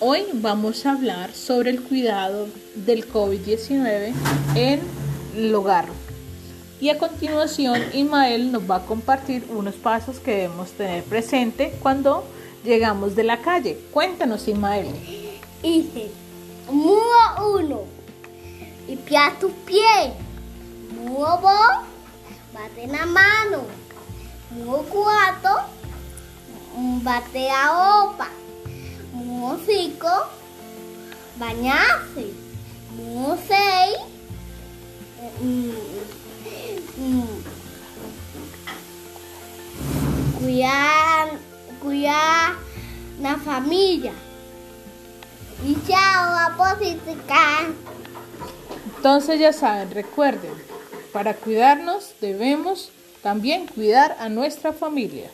Hoy vamos a hablar sobre el cuidado del COVID-19 en el hogar. Y a continuación, Ismael nos va a compartir unos pasos que debemos tener presente cuando llegamos de la calle. Cuéntanos, Ismael. Hice Mudo uno. Limpia tus pies. Mudo dos. Bate la mano. Mudo cuatro. Bate la opa. Bañarse. Mm, mm, Cuidar, cuidar la familia. Y chao, política. Entonces ya saben, recuerden, para cuidarnos debemos también cuidar a nuestra familia.